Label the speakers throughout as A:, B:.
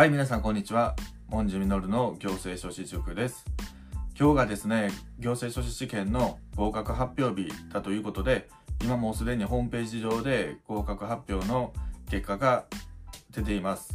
A: はい、皆さんこんにちは。モンジミノルの行政書士塾です。今日がですね、行政書士試験の合格発表日だということで、今もうすでにホームページ上で合格発表の結果が出ています。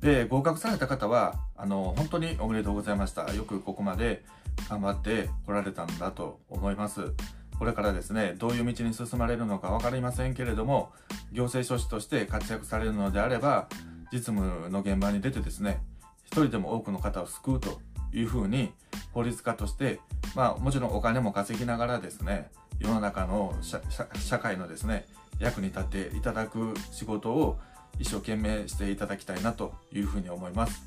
A: で、合格された方は、あの、本当におめでとうございました。よくここまで頑張って来られたんだと思います。これからですね、どういう道に進まれるのか分かりませんけれども、行政書士として活躍されるのであれば、実務の現場に出てですね、一人でも多くの方を救うというふうに、法律家として、まあもちろんお金も稼ぎながらですね、世の中の社会のですね、役に立っていただく仕事を一生懸命していただきたいなというふうに思います。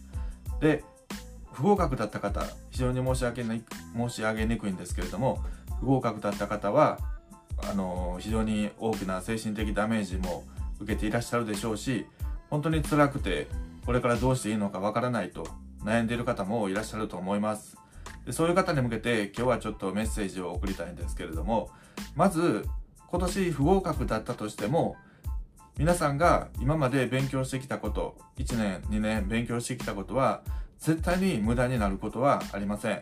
A: で、不合格だった方、非常に申し訳ない申し上げにくいんですけれども、不合格だった方は、あの非常に大きな精神的ダメージも受けていらっしゃるでしょうし、本当に辛くて、これからどうしていいのかわからないと悩んでいる方もいらっしゃると思いますで。そういう方に向けて今日はちょっとメッセージを送りたいんですけれども、まず今年不合格だったとしても、皆さんが今まで勉強してきたこと、1年、2年勉強してきたことは、絶対に無駄になることはありません。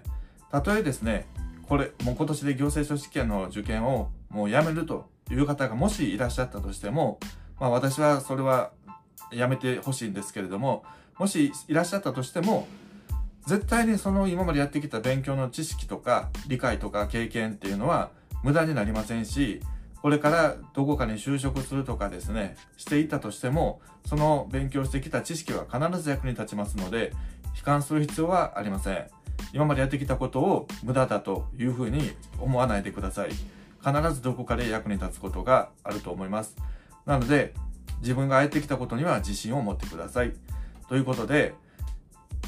A: たとえですね、これ、もう今年で行政書士試験の受験をもうやめるという方がもしいらっしゃったとしても、まあ私はそれはやめてほしいんですけれども、もしいらっしゃったとしても、絶対にその今までやってきた勉強の知識とか理解とか経験っていうのは無駄になりませんし、これからどこかに就職するとかですね、していたとしても、その勉強してきた知識は必ず役に立ちますので、悲観する必要はありません。今までやってきたことを無駄だというふうに思わないでください。必ずどこかで役に立つことがあると思います。なので、自分がやってきたことには自信を持ってください。ということで、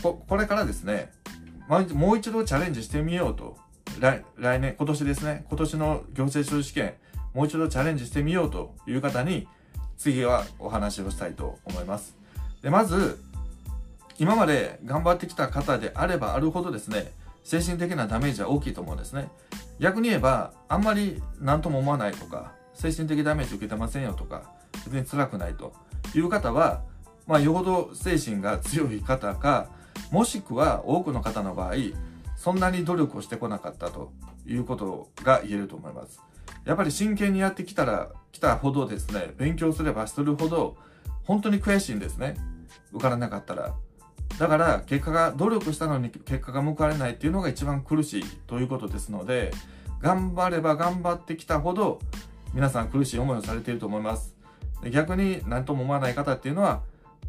A: ここれからですね、もう一度チャレンジしてみようと。来来年、今年ですね、今年の行政書士試験、もう一度チャレンジしてみようという方に、次はお話をしたいと思います。で、まず、今まで頑張ってきた方であればあるほどですね、精神的なダメージは大きいと思うんですね。逆に言えば、あんまり何とも思わないとか、精神的ダメージ受けてませんよとか、別に辛くないという方は、まあ、よほど精神が強い方か、もしくは多くの方の場合、そんなに努力をしてこなかったということが言えると思います。やっぱり真剣にやってきたら、来たほどですね、勉強すればするほど、本当に悔しいんですね。受からなかったら。だから、結果が、努力したのに結果が報われないっていうのが一番苦しいということですので、頑張れば頑張ってきたほど、皆さん苦しい思いをされていると思います。逆に何とも思わない方っていうのは、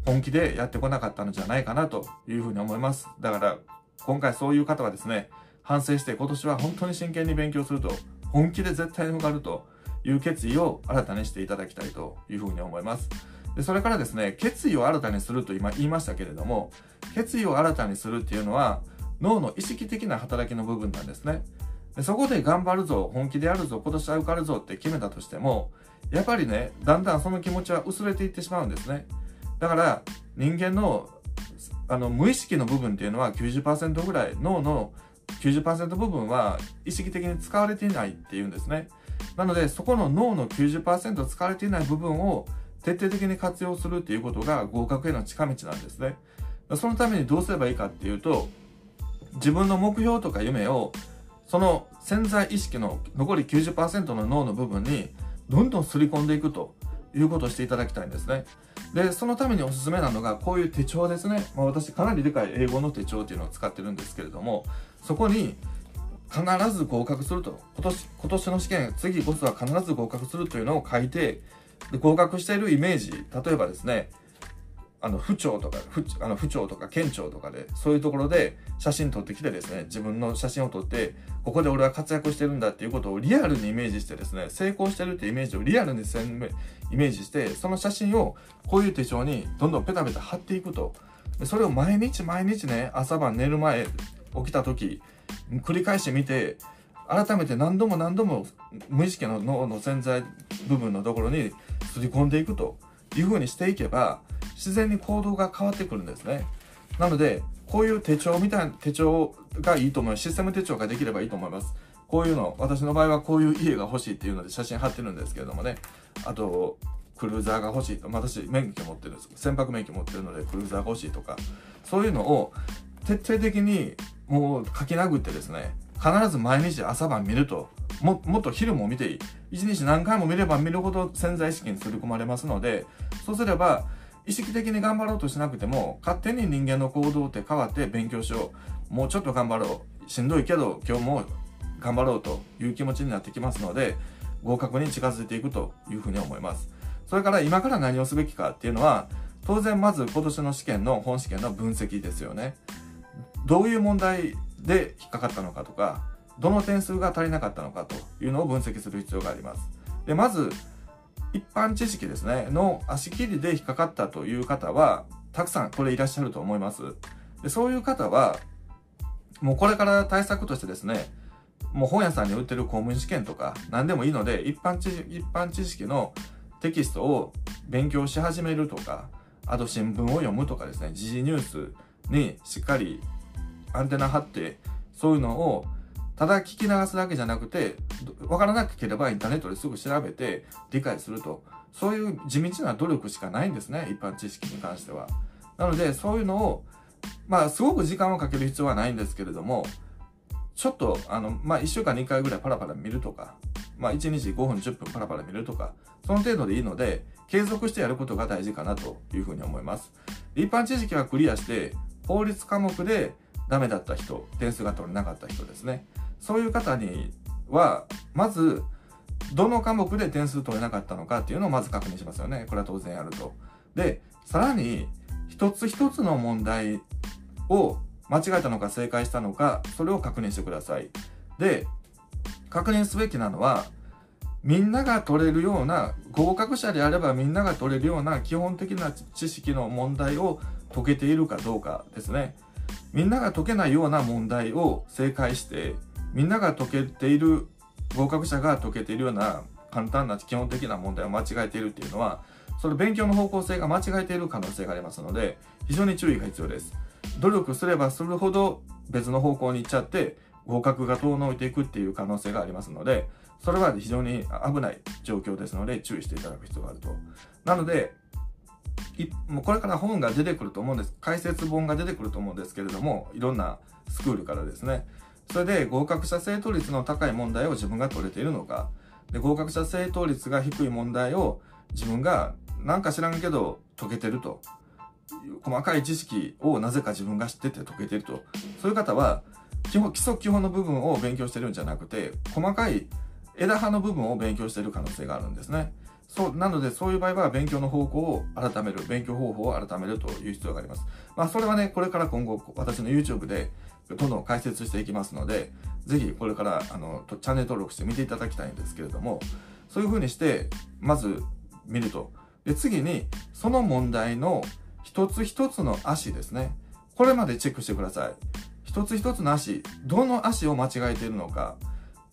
A: 本気でやってこなかったのじゃないかなというふうに思います。だから、今回そういう方はですね、反省して今年は本当に真剣に勉強すると、本気で絶対に受かるという決意を新たにしていただきたいというふうに思います。でそれからですね、決意を新たにすると今言いましたけれども、決意を新たにするっていうのは、脳の意識的な働きの部分なんですね。そこで頑張るぞ、本気でやるぞ、今年は受かるぞって決めたとしても、やっぱりね、だんだんその気持ちは薄れていってしまうんですね。だから人間のあの無意識の部分っていうのは90%ぐらい脳の90%部分は意識的に使われていないっていうんですね。なのでそこの脳の90%使われていない部分を徹底的に活用するっていうことが合格への近道なんですね。そのためにどうすればいいかっていうと自分の目標とか夢をその潜在意識の残り90%の脳の部分にどんどんすり込んでいくということをしていただきたいんですね。で、そのためにおすすめなのが、こういう手帳ですね。まあ、私、かなりでかい英語の手帳っていうのを使ってるんですけれども、そこに、必ず合格すると。今年、今年の試験、次こそは必ず合格するというのを書いて、で合格しているイメージ、例えばですね、あの、府庁とか、府あの府庁とか県庁とかで、そういうところで写真撮ってきてですね、自分の写真を撮って、ここで俺は活躍してるんだっていうことをリアルにイメージしてですね、成功してるってイメージをリアルにイメージして、その写真をこういう手帳にどんどんペタペタ貼っていくと。それを毎日毎日ね、朝晩寝る前、起きた時、繰り返してみて、改めて何度も何度も無意識の脳の潜在部分のところにすり込んでいくというふうにしていけば、自然に行動が変わってくるんですね。なので、こういう手帳みたいな手帳がいいと思います。システム手帳ができればいいと思います。こういうの、私の場合はこういう家が欲しいっていうので写真貼ってるんですけれどもね。あと、クルーザーが欲しい私免許持ってるんです船舶免許持ってるのでクルーザーが欲しいとかそういうのを徹底的にもう書き殴ってですね必ず毎日朝晩見るとももっと昼も見ていい一日何回も見れば見るほど潜在意識に刷り込まれますのでそうすれば意識的に頑張ろうとしなくても勝手に人間の行動って変わって勉強しよう。もうちょっと頑張ろう。しんどいけど今日も頑張ろうという気持ちになってきますので合格に近づいていくというふうに思います。それから今から何をすべきかっていうのは当然まず今年の試験の本試験の分析ですよね。どういう問題で引っかかったのかとかどの点数が足りなかったのかというのを分析する必要があります。でまず一般知識ですね。の足切りで引っかかったという方はたくさんこれいらっしゃると思います。でそういう方はもうこれから対策としてですねもう本屋さんに売ってる公務員試験とか何でもいいので一般知一般知識のテキストを勉強し始めるとかあと新聞を読むとかですね時事ニュースにしっかりアンテナ張ってそういうのをただ聞き流すだけじゃなくてわからなければインターネットですぐ調べて理解すると。そういう地道な努力しかないんですね一般知識に関しては。なのでそういうのをまあすごく時間をかける必要はないんですけれどもちょっとあのまあ1週間に1回ぐらいパラパラ見るとかまあ1日5分10分パラパラ見るとかその程度でいいので継続してやることが大事かなというふうに思います。一般知識はクリアして法律科目でダメだった人点数が取れなかった人ですね。そういう方には、まず、どの科目で点数取れなかったのかっていうのをまず確認しますよね。これは当然やると。で、さらに、一つ一つの問題を間違えたのか正解したのか、それを確認してください。で、確認すべきなのは、みんなが取れるような、合格者であればみんなが取れるような基本的な知識の問題を解けているかどうかですね。みんなが解けないような問題を正解して、みんなが解けている合格者が解けているような簡単な基本的な問題を間違えているっていうのはその勉強の方向性が間違えている可能性がありますので非常に注意が必要です。努力すればするほど別の方向に行っちゃって合格が遠のいていくっていう可能性がありますのでそれは非常に危ない状況ですので注意していただく必要があると。なのでもうこれから本が出てくると思うんです。解説本が出てくると思うんですけれどもいろんなスクールからですねそれで合格者正答率の高い問題を自分が取れているのか、で合格者正答率が低い問題を自分がなんか知らんけど解けてると。細かい知識をなぜか自分が知ってて解けてると。そういう方は、基本、基礎基本の部分を勉強してるんじゃなくて、細かい枝葉の部分を勉強してる可能性があるんですね。そう、なのでそういう場合は勉強の方向を改める、勉強方法を改めるという必要があります。まあそれはね、これから今後私の YouTube でどんどん解説していきますので、ぜひこれからあのチャンネル登録して見ていただきたいんですけれども、そういうふうにして、まず見ると。で、次に、その問題の一つ一つの足ですね。これまでチェックしてください。一つ一つの足、どの足を間違えているのか、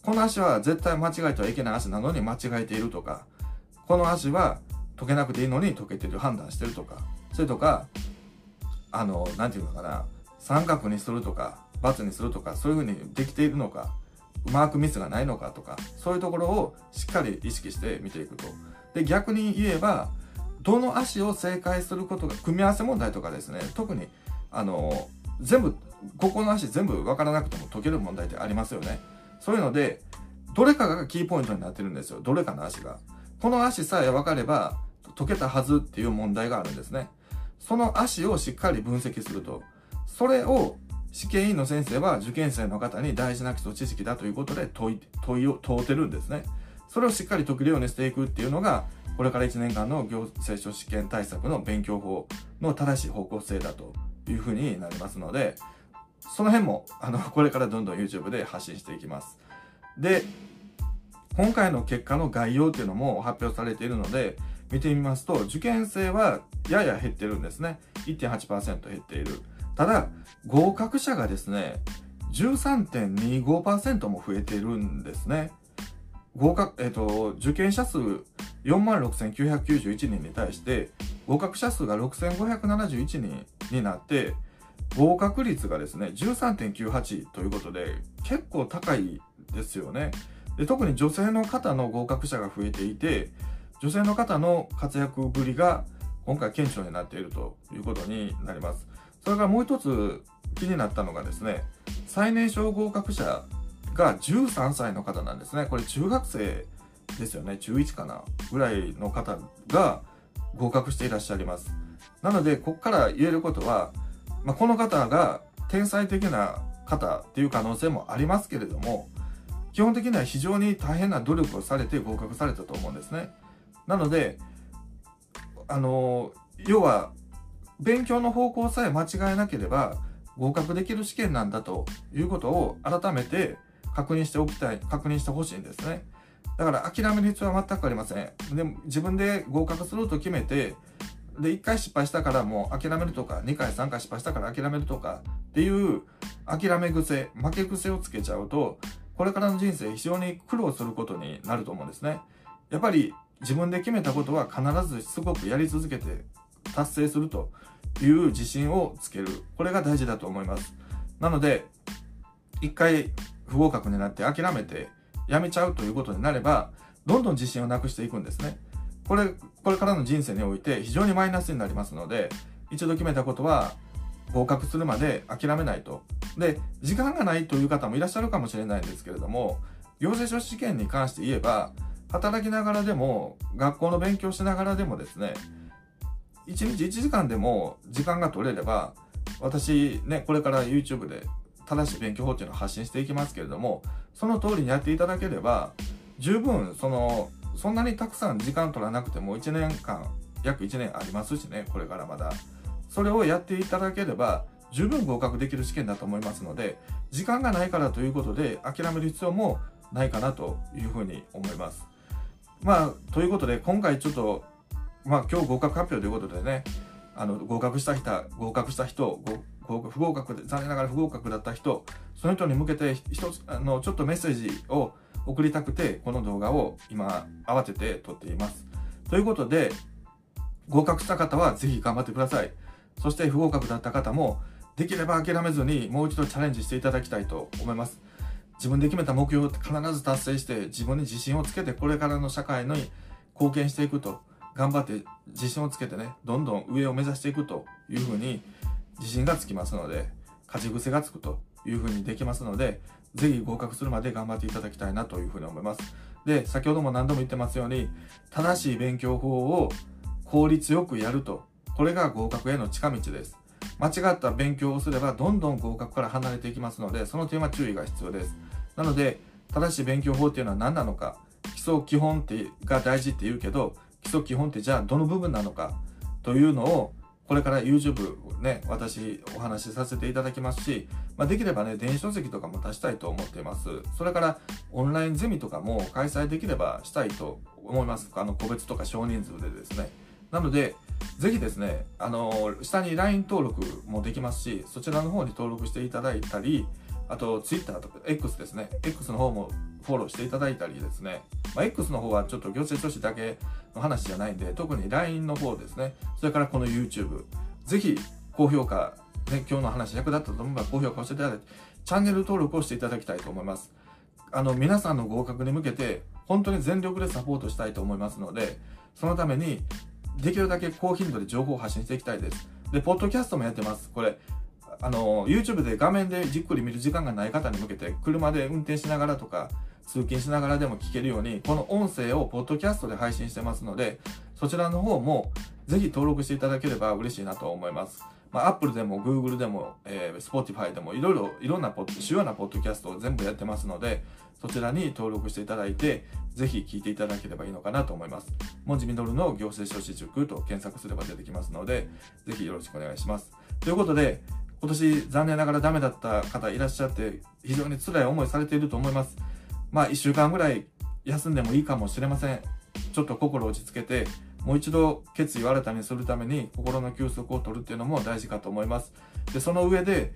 A: この足は絶対間違えてはいけない足なのに間違えているとか、この足は解けなくていいのに解けてる判断してるとか、それとか、あの、なんていうのかな、三角にするとか、×にするとか、そういうふうにできているのか、マークミスがないのかとか、そういうところをしっかり意識して見ていくと。で、逆に言えば、どの足を正解することが、組み合わせ問題とかですね、特に、あの、全部、ここの足全部分からなくても解ける問題ってありますよね。そういうので、どれかがキーポイントになってるんですよ。どれかの足が。この足さえ分かれば解けたはずっていう問題があるんですね。その足をしっかり分析すると。それを試験委員の先生は受験生の方に大事な基礎知識だということで問い、問いを問うてるんですね。それをしっかり解けるようにしていくっていうのが、これから1年間の行政書試験対策の勉強法の正しい方向性だというふうになりますので、その辺も、あの、これからどんどん YouTube で発信していきます。で、今回の結果の概要っていうのも発表されているので、見てみますと、受験生はやや減ってるんですね。1.8%減っている。ただ、合格者がですね、13.25%も増えているんですね。合格、えっ、と、受験者数46,991人に対して、合格者数が6,571人になって、合格率がですね、13.98ということで、結構高いですよね。で特に女性の方の合格者が増えていて、女性の方の活躍ぶりが今回顕著になっているということになります。それからもう一つ気になったのがですね、最年少合格者が13歳の方なんですね。これ中学生ですよね。中1かなぐらいの方が合格していらっしゃいます。なので、ここから言えることは、まあ、この方が天才的な方っていう可能性もありますけれども、基本的には非常に大変な努力をされて合格されたと思うんですね。なので、あの、要は、勉強の方向さえ間違えなければ合格できる試験なんだということを改めて確認しておきたい、確認してほしいんですね。だから諦める必要は全くありません。でも自分で合格すると決めて、で、1回失敗したからもう諦めるとか、2回3回失敗したから諦めるとかっていう諦め癖、負け癖をつけちゃうと、これからの人生非常に苦労することになると思うんですね。やっぱり自分で決めたことは必ずすごくやり続けて達成するという自信をつける。これが大事だと思います。なので、一回不合格になって諦めてやめちゃうということになれば、どんどん自信をなくしていくんですね。これ、これからの人生において非常にマイナスになりますので、一度決めたことは合格するまで諦めないと。で、時間がないという方もいらっしゃるかもしれないんですけれども、行政書士試験に関して言えば、働きながらでも、学校の勉強しながらでもですね、1日1時間でも時間が取れれば、私ね、これから YouTube で正しい勉強法っていうのを発信していきますけれども、その通りにやっていただければ、十分、その、そんなにたくさん時間取らなくても1年間、約1年ありますしね、これからまだ。それをやっていただければ、十分合格できる試験だと思いますので、時間がないからということで諦める必要もないかなというふうに思います。まあ、ということで、今回ちょっと、まあ、今日合格発表ということでね、あの、合格した人、合格した人、不合格で、残念ながら不合格だった人、その人に向けて、一つ、あの、ちょっとメッセージを送りたくて、この動画を今、慌てて撮っています。ということで、合格した方はぜひ頑張ってください。そして不合格だった方も、できれば諦めずにもう一度チャレンジしていただきたいと思います。自分で決めた目標を必ず達成して自分に自信をつけてこれからの社会に貢献していくと頑張って自信をつけてねどんどん上を目指していくというふうに自信がつきますので勝ち癖がつくというふうにできますのでぜひ合格するまで頑張っていただきたいなというふうに思いますで先ほども何度も言ってますように正しい勉強法を効率よくやるとこれが合格への近道です間違った勉強をすればどんどん合格から離れていきますのでその点は注意が必要ですなので、正しい勉強法っていうのは何なのか、基礎基本ってが大事って言うけど、基礎基本ってじゃあどの部分なのかというのを、これから YouTube ね、私お話しさせていただきますし、まあ、できればね、電子書籍とかも出したいと思っています。それからオンラインゼミとかも開催できればしたいと思います。あの、個別とか少人数でですね。なので、ぜひですね、あの、下に LINE 登録もできますし、そちらの方に登録していただいたり、あと Twitter とか X ですね。X の方もフォローしていただいたりですね。まあ、X の方はちょっと行政書士だけの話じゃないんで、特に LINE の方ですね。それからこの YouTube。ぜひ高評価、ね、今日の話役立ったと思えば高評価をしていただいて、チャンネル登録をしていただきたいと思います。あの、皆さんの合格に向けて、本当に全力でサポートしたいと思いますので、そのために、できるだけ高頻度で情報を発信していきたいです。で、ポッドキャストもやってます。これ、あの、YouTube で画面でじっくり見る時間がない方に向けて、車で運転しながらとか、通勤しながらでも聞けるように、この音声をポッドキャストで配信してますので、そちらの方もぜひ登録していただければ嬉しいなと思います。まあ、Apple でも Google でも、えー、Spotify でもいろいろ、いろんなポッ主要なポッドキャストを全部やってますので、そちらに登録していただいて、ぜひ聞いていただければいいのかなと思います。文字ミドルの行政書士塾と検索すれば出てきますので、ぜひよろしくお願いします。ということで、今年残念ながらダメだった方いらっしゃって非常に辛い思いされていると思います。まあ1週間ぐらい休んでもいいかもしれません。ちょっと心落ち着けてもう一度決意を新たにするために心の休息を取るっていうのも大事かと思います。で、その上で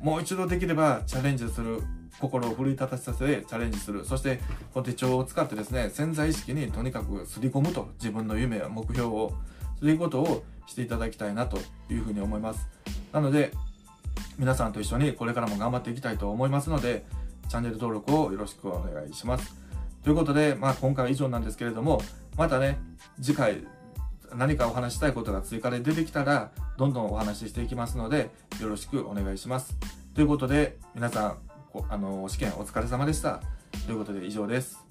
A: もう一度できればチャレンジする心を奮い立たせてチャレンジする。そして、この手帳を使ってですね、潜在意識にとにかくすり込むと、自分の夢や目標を、そういうことをしていただきたいなというふうに思います。なので、皆さんと一緒にこれからも頑張っていきたいと思いますので、チャンネル登録をよろしくお願いします。ということで、まあ、今回は以上なんですけれども、またね、次回何かお話したいことが追加で出てきたら、どんどんお話ししていきますので、よろしくお願いします。ということで、皆さん、あの、試験お疲れ様でした。ということで以上です。